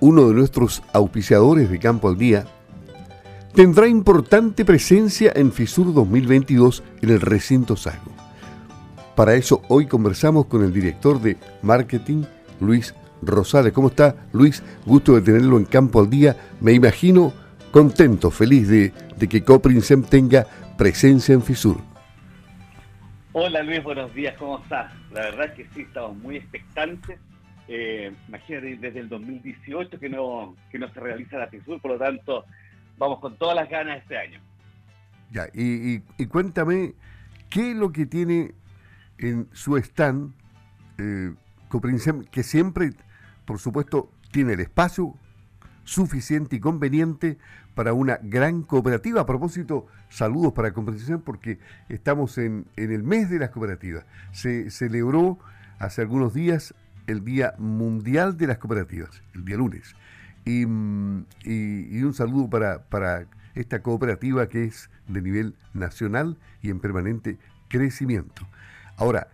uno de nuestros auspiciadores de Campo al Día, tendrá importante presencia en FISUR 2022 en el recinto Sago. Para eso hoy conversamos con el director de marketing, Luis Rosales. ¿Cómo está Luis? Gusto de tenerlo en Campo al Día. Me imagino contento, feliz de, que Coprinsem tenga presencia en FISUR. Hola Luis, buenos días, ¿cómo estás? La verdad que sí, estamos muy expectantes. Eh, imagínate, desde el 2018 que no, que no se realiza la FISUR, por lo tanto, vamos con todas las ganas este año. Ya, y, cuéntame, ¿qué es lo que tiene en su stand eh, que siempre, por supuesto, tiene el espacio suficiente y conveniente para una gran cooperativa. A propósito, saludos para Comprensión porque estamos en, el mes de las cooperativas. Se celebró hace algunos días el Día Mundial de las Cooperativas, el día lunes. Y, un saludo para, para esta cooperativa que es de nivel nacional y en permanente crecimiento. Ahora,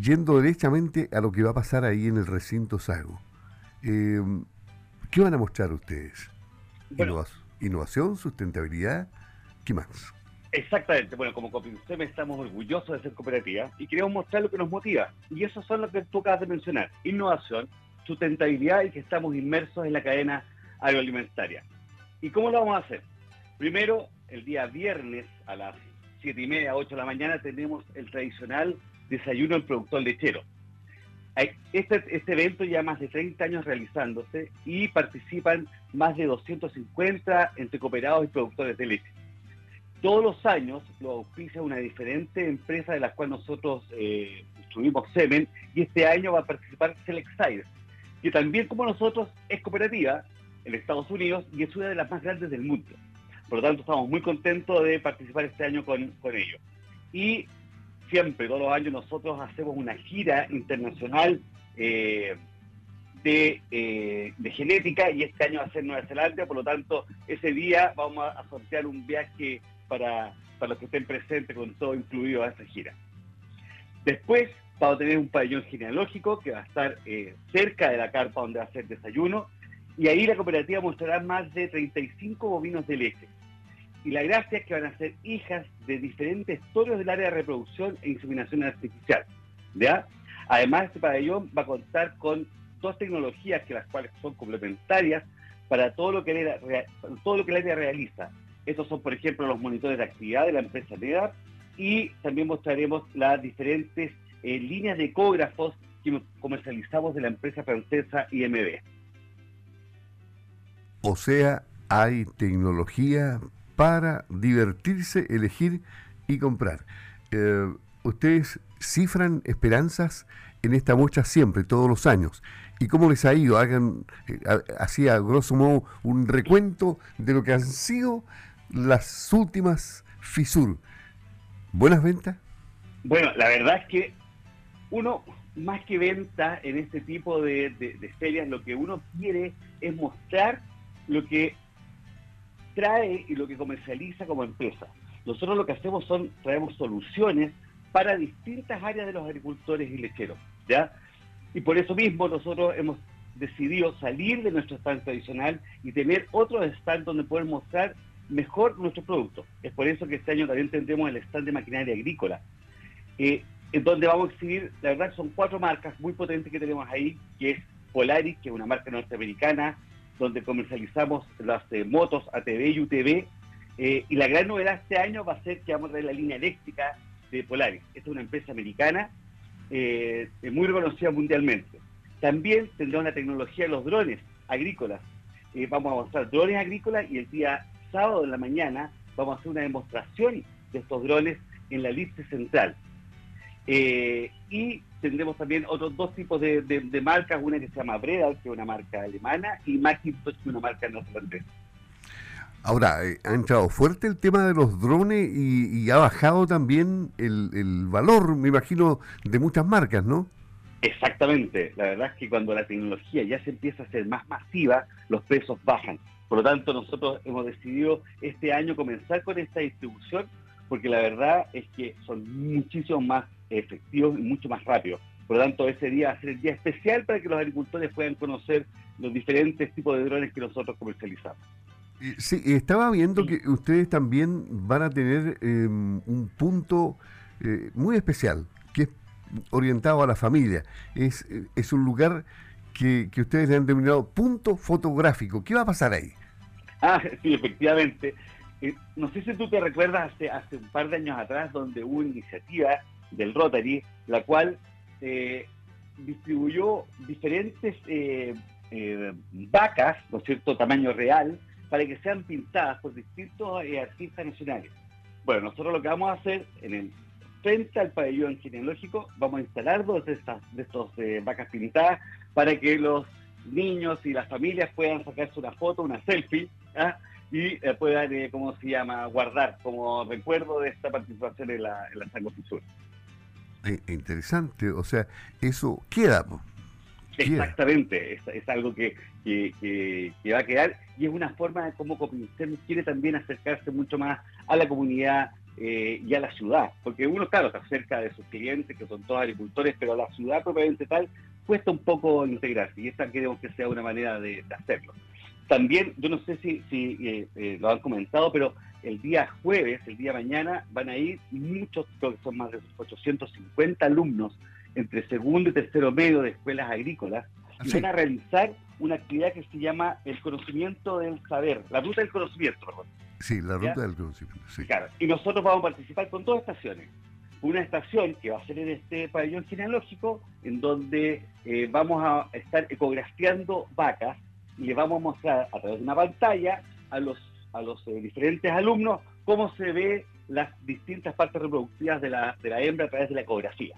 yendo derechamente a lo que va a pasar ahí en el recinto Sago. Eh, ¿Qué van a mostrar ustedes? Innovación, sustentabilidad, ¿qué más? Exactamente, bueno, como Copinsem estamos orgullosos de ser cooperativa y queremos mostrar lo que nos motiva. Y eso son lo que tú acabas de mencionar, innovación, sustentabilidad y que estamos inmersos en la cadena agroalimentaria. ¿Y cómo lo vamos a hacer? Primero, el día viernes a las 7 y media, 8 de la mañana, tenemos el tradicional desayuno del productor lechero. Este, este evento ya más de 30 años realizándose y participan más de 250 entre cooperados y productores de leche. Todos los años lo auspicia una diferente empresa de la cual nosotros eh, semen y este año va a participar Selectside, que también como nosotros es cooperativa en Estados Unidos y es una de las más grandes del mundo. Por lo tanto, estamos muy contentos de participar este año con, con ellos. Y siempre, todos los años, nosotros hacemos una gira internacional eh, eh, de, genética y este año va a ser Nueva Zelanda, por lo tanto, ese día vamos a sortear un viaje para, los que estén presentes con todo incluido a esa gira. Después vamos a tener un pabellón genealógico que va a estar eh, cerca de la carpa donde va a ser desayuno y ahí la cooperativa mostrará más de 35 bovinos de leche y la gracia es que van a ser hijas de diferentes torios del área de reproducción e inseminación artificial. ¿ya? Además, este pabellón va a contar con dos tecnologías que las cuales son complementarias para todo lo que el área realiza. Estos son, por ejemplo, los monitores de actividad de la empresa NEDA y también mostraremos las diferentes eh, líneas de ecógrafos que comercializamos de la empresa francesa IMB. O sea, hay tecnología para divertirse, elegir y comprar. Eh, ustedes cifran esperanzas en esta muestra siempre, todos los años. ¿Y cómo les ha ido? Hagan eh, así a grosso modo un recuento de lo que han sido las últimas FISUR. ¿Buenas ventas? Bueno, la verdad es que uno, más que venta en este tipo de, ferias, lo que uno quiere es mostrar lo que trae y lo que comercializa como empresa. Nosotros lo que hacemos son traemos soluciones para distintas áreas de los agricultores y lecheros, ¿ya? Y por eso mismo nosotros hemos decidido salir de nuestro stand tradicional y tener otro stand donde poder mostrar mejor nuestros productos. Es por eso que este año también tendremos el stand de maquinaria agrícola, en donde vamos a exhibir, la verdad son cuatro marcas muy potentes que tenemos ahí, que es Polaris, que es una marca norteamericana, donde comercializamos las eh, motos ATV y UTV. Eh, y la gran novedad este año va a ser que vamos a traer la línea eléctrica de Polaris. Esta es una empresa americana eh, muy reconocida mundialmente. También tendremos la tecnología de los drones agrícolas. vamos a mostrar drones agrícolas y el día sábado en la mañana vamos a hacer una demostración de estos drones en la lista central. y tendremos también otros dos tipos de, marcas, una que se llama Breda, que es una marca alemana, y Macintosh, que es una marca neozelandesa. Ahora, eh, ha entrado fuerte el tema de los drones y, ha bajado también el, valor, me imagino, de muchas marcas, ¿no? Exactamente. La verdad es que cuando la tecnología ya se empieza a ser más masiva, los precios bajan. Por lo tanto, nosotros hemos decidido este año comenzar con esta distribución porque la verdad es que son muchísimo más efectivos y mucho más rápidos. Por lo tanto, ese día va a ser el día especial para que los agricultores puedan conocer los diferentes tipos de drones que nosotros comercializamos. Sí, estaba viendo que ustedes también van a tener em, un punto eh, muy especial, que es orientado a la familia. Es, es un lugar que, ustedes le han denominado punto fotográfico. ¿Qué va a pasar ahí? Ah, sí, efectivamente. Eh, no sé si tú te recuerdas hace, hace un par de años atrás donde hubo una iniciativa del Rotary, la cual eh, distribuyó diferentes eh, vacas, ¿no es cierto?, tamaño real, para que sean pintadas por distintos artistas nacionales. Bueno, nosotros lo que vamos a hacer en el frente al pabellón genealógico, vamos a instalar dos de estas de estos vacas pintadas para que los niños y las familias puedan sacarse una foto, una selfie, ¿ah? y eh, puedan, eh, ¿cómo se llama?, guardar como recuerdo de esta participación en la, en la Sango Sur. Eh, interesante, o sea, eso queda. Exactamente, es, algo que, que, va a quedar y es una forma de cómo Copincer quiere también acercarse mucho más a la comunidad y a la ciudad, porque uno, claro, está cerca de sus clientes, que son todos agricultores, pero la ciudad propiamente tal cuesta un poco integrarse y esta queremos que sea una manera de, hacerlo. También, yo no sé si, si eh, eh, lo han comentado, pero el día jueves, el día mañana, van a ir muchos, creo que son más de 850 alumnos entre segundo y tercero medio de escuelas agrícolas y van a realizar una actividad que se llama el conocimiento del saber, la ruta del conocimiento, perdón. Sí, la ruta del conocimiento, sí. Claro, y nosotros vamos a participar con dos estaciones una estación que va a ser en este pabellón genealógico, en donde eh, vamos a estar ecografiando vacas y le vamos a mostrar a través de una pantalla a los, a los eh, diferentes alumnos cómo se ve las distintas partes reproductivas de la, de la hembra a través de la ecografía.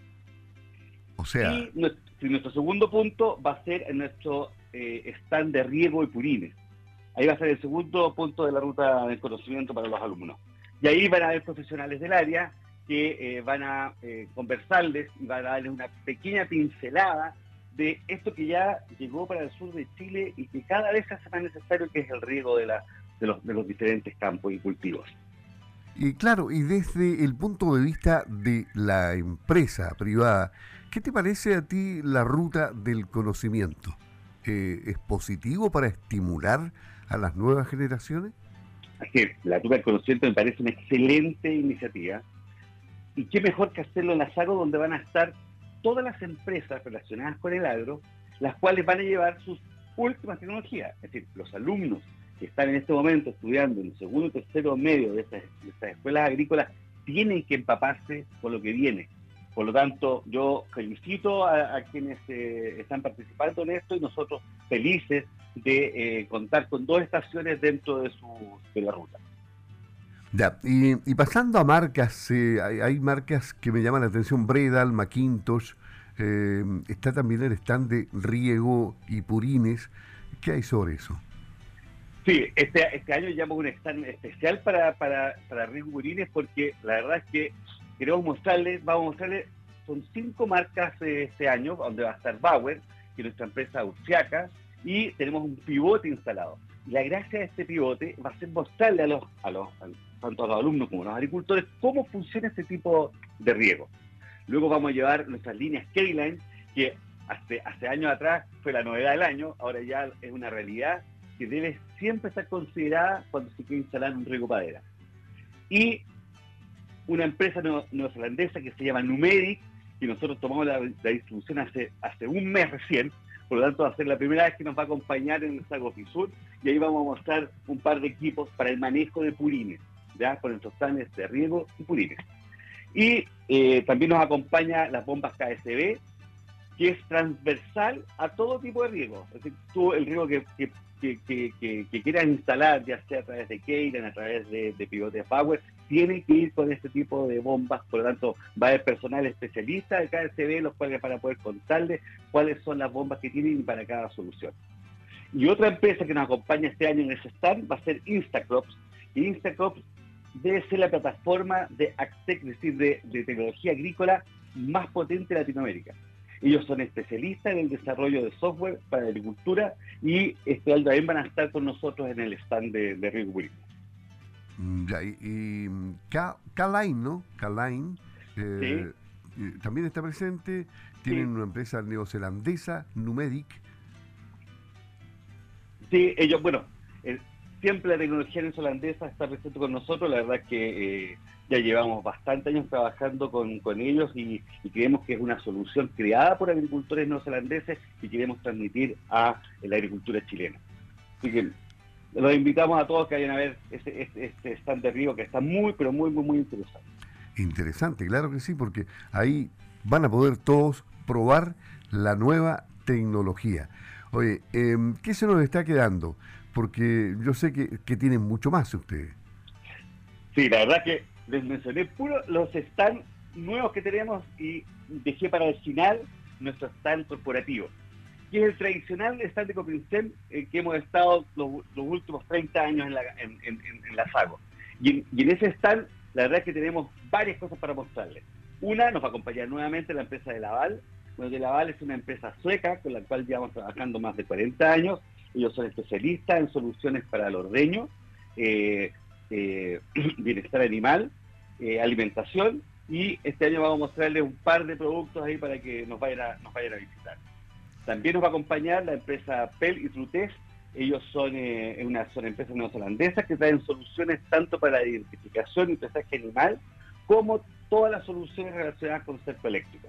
O sea... Y nuestro, segundo punto va a ser en nuestro eh, stand de riego y purines. Ahí va a ser el segundo punto de la ruta del conocimiento para los alumnos. Y ahí van a haber profesionales del área que eh, van a eh, conversarles y van a darles una pequeña pincelada de esto que ya llegó para el sur de Chile y que cada vez hace más necesario, que es el riego de, la, de, los, de los diferentes campos y cultivos. Y claro, y desde el punto de vista de la empresa privada, ¿qué te parece a ti la ruta del conocimiento? Eh, ¿Es positivo para estimular a las nuevas generaciones? Así la ruta del conocimiento me parece una excelente iniciativa y qué mejor que hacerlo en la SAGO, donde van a estar todas las empresas relacionadas con el agro, las cuales van a llevar sus últimas tecnologías. Es decir, los alumnos que están en este momento estudiando en el segundo y tercero medio de estas, escuelas agrícolas tienen que empaparse con lo que viene. Por lo tanto, yo felicito a, quienes eh, están participando en esto y nosotros felices de eh, contar con dos estaciones dentro de, su, de la ruta. Ya, y, pasando a marcas, eh, hay, marcas que me llaman la atención, Bredal, Macintosh, eh, está también el stand de Riego y Purines. ¿Qué hay sobre eso? Sí, este, este año llamamos un stand especial para, para, para Riego y Purines porque la verdad es que queremos mostrarles, vamos a mostrarles, son cinco marcas este año, donde va a estar Bauer, que es nuestra empresa austriaca, y tenemos un pivote instalado. La gracia de este pivote va a ser mostrarle a los, tanto a los alumnos como a los agricultores, cómo funciona este tipo de riego. Luego vamos a llevar nuestras líneas K-Line, que hace, hace años atrás fue la novedad del año, ahora ya es una realidad que debe siempre estar considerada cuando se quiere instalar un riego padera. Y una empresa neozelandesa que se llama Numeric, que nosotros tomamos la, distribución hace, hace un mes recién, por lo tanto va a ser la primera vez que nos va a acompañar en el Sago Fisur y ahí vamos a mostrar un par de equipos para el manejo de purines ya con nuestros planes de riego y purines. Y eh, también nos acompaña las bombas KSB, que es transversal a todo tipo de riego. Es decir, tú el riego que, que, quieras instalar, ya sea a través de Keiran, a través de, de Pivote Power, tiene que ir con este tipo de bombas. Por lo tanto, va a haber personal especialista de KSB, los cuales para poder contarles cuáles son las bombas que tienen para cada solución. Y otra empresa que nos acompaña este año en ese stand va a ser Instacrops. Instacrops debe ser la plataforma de es decir, de, tecnología agrícola más potente de Latinoamérica. Ellos son especialistas en el desarrollo de software para la agricultura y este también van a estar con nosotros en el stand de, de Río mm, Ya, y, K-Line, ¿no? K-Line eh, eh, también está presente. Tienen una empresa neozelandesa, Numedic. Sí, ellos, bueno, siempre la tecnología neozelandesa está presente con nosotros, la verdad es que eh, ya llevamos bastante años trabajando con, ellos y, creemos que es una solución creada por agricultores neozelandeses y queremos transmitir a la agricultura chilena. Así que los invitamos a todos que vayan a ver este, este, este stand de Río que está muy, pero muy, muy, muy interesante. Interesante, claro que sí, porque ahí van a poder todos probar la nueva tecnología. Oye, em, ¿qué se nos está quedando? Porque yo sé que, que tienen mucho más ustedes. Sí, la verdad que les mencioné puro los stands nuevos que tenemos y dejé para el final nuestro stand corporativo, que es el tradicional stand de Copincel eh, que hemos estado los, últimos 30 años en la, en, en, la Sago. Y, en ese stand, la verdad es que tenemos varias cosas para mostrarles. Una, nos va a acompañar nuevamente la empresa de Laval. Bueno, de Laval es una empresa sueca con la cual llevamos trabajando más de 40 años. Ellos son especialistas en soluciones para el ordeño. Eh, eh, bienestar animal, eh, alimentación y este año vamos a mostrarles un par de productos ahí para que nos vayan a, visitar. También nos va a acompañar la empresa Pel y Trutes. Ellos son, una, son empresas neozelandesas que traen soluciones tanto para la identificación y pesaje animal como todas las soluciones relacionadas con cerco eléctrico.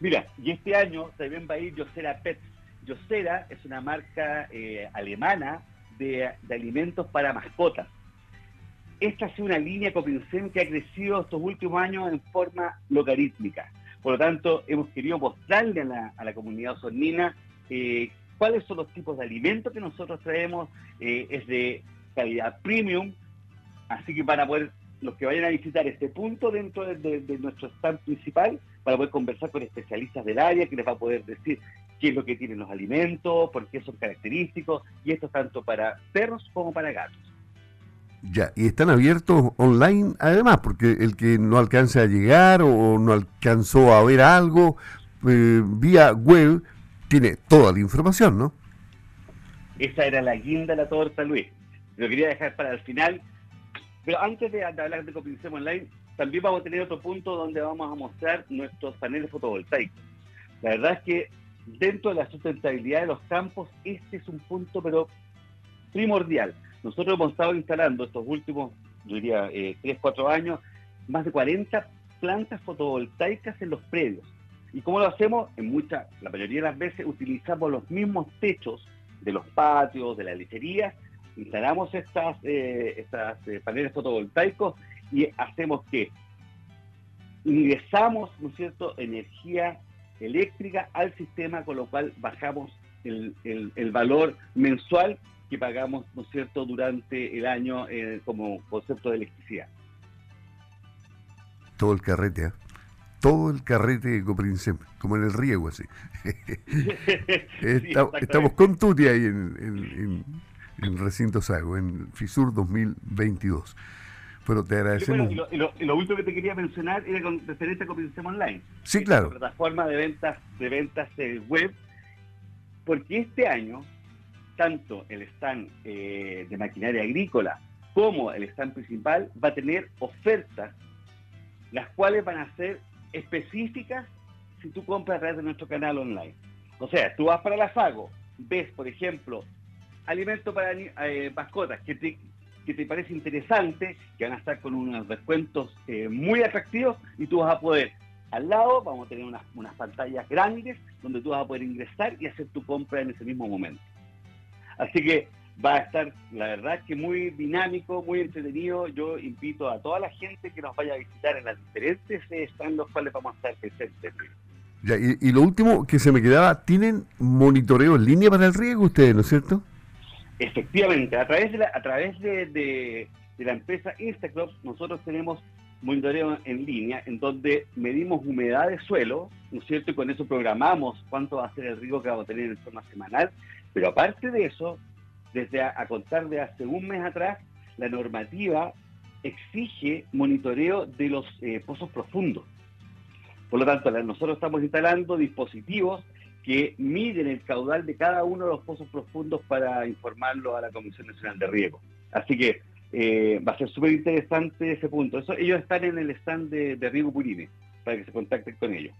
Mira, y este año también va a ir Yosera Pets. Yosera es una marca alemana de, alimentos para mascotas. Esta sido una línea Copincem que ha crecido estos últimos años en forma logarítmica. Por lo tanto, hemos querido mostrarle a la, comunidad osornina eh, cuáles son los tipos de alimentos que nosotros traemos. Eh, es de calidad premium, así que van a poder, los que vayan a visitar este punto dentro de, de nuestro stand principal, para poder conversar con especialistas del área que les va a poder decir qué es lo que tienen los alimentos, por qué son característicos, y esto tanto para perros como para gatos. Ya, y están abiertos online además, porque el que no alcance a llegar o no alcanzó a ver algo eh, vía web tiene toda la información, ¿no? Esa era la guinda de la torta, Luis. Lo quería dejar para el final. Pero antes de, hablar de Copincemo Online, también vamos a tener otro punto donde vamos a mostrar nuestros paneles fotovoltaicos. La verdad es que dentro de la sustentabilidad de los campos, este es un punto, pero primordial. Nosotros hemos estado instalando estos últimos, yo diría, eh, 3, 4 años, más de 40 plantas fotovoltaicas en los predios. ¿Y cómo lo hacemos? En muchas, la mayoría de las veces utilizamos los mismos techos de los patios, de la lechería, instalamos estas, eh, estas eh, paneles fotovoltaicos y hacemos que ingresamos, ¿no es cierto?, energía eléctrica al sistema, con lo cual bajamos el, el, valor mensual que pagamos, ¿no es cierto?, durante el año eh, como concepto de electricidad. Todo el carrete, ¿eh? Todo el carrete de Coprincem, como en el riego, así. estamos con Tuti ahí en, en, en, Recinto Sago, en FISUR 2022. Pero te agradecemos. y, lo, último que te quería mencionar era con referente a Copincem Online. Sí, claro. plataforma de ventas de ventas web, porque este año, tanto el stand eh, de maquinaria agrícola como el stand principal va a tener ofertas, las cuales van a ser específicas si tú compras a través de nuestro canal online. O sea, tú vas para la FAGO, ves, por ejemplo, alimentos para eh, mascotas que te, que te parece interesante, que van a estar con unos descuentos eh, muy atractivos y tú vas a poder, al lado vamos a tener unas, unas pantallas grandes donde tú vas a poder ingresar y hacer tu compra en ese mismo momento. Así que va a estar, la verdad, que muy dinámico, muy entretenido. Yo invito a toda la gente que nos vaya a visitar en las diferentes stands los cuales vamos a estar presentes. Ya, y, y, lo último que se me quedaba, ¿tienen monitoreo en línea para el riego ustedes, no es cierto? Efectivamente, a través de la, a través de, la empresa Instacrops nosotros tenemos monitoreo en línea en donde medimos humedad de suelo, ¿no es cierto? Y con eso programamos cuánto va a ser el riego que vamos a tener en forma semanal. Pero aparte de eso, desde a, contar de hace un mes atrás, la normativa exige monitoreo de los eh, pozos profundos. Por lo tanto, nosotros estamos instalando dispositivos que miden el caudal de cada uno de los pozos profundos para informarlo a la Comisión Nacional de Riego. Así que eh, va a ser súper interesante ese punto. Eso, ellos están en el stand de, Riego Purine, para que se contacten con ellos.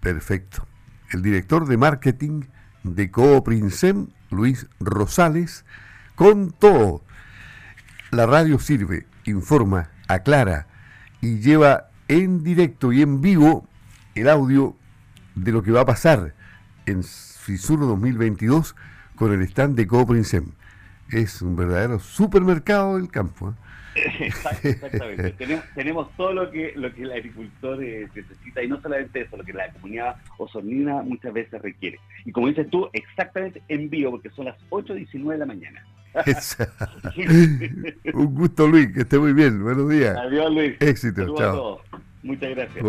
Perfecto. El director de marketing de Cooprinsem, Luis Rosales, con todo. La radio sirve, informa, aclara y lleva en directo y en vivo el audio de lo que va a pasar en Fisur 2022 con el stand de Coprinsem. Es un verdadero supermercado del campo. ¿eh? Exactamente. tenemos, todo lo que, lo que el agricultor eh, necesita y no solamente eso, lo que la comunidad osornina muchas veces requiere. Y como dices tú, exactamente en vivo, porque son las 8.19 de la mañana. un gusto, Luis, que esté muy bien. Buenos días. Adiós, Luis. Éxito. Chao. Muchas gracias.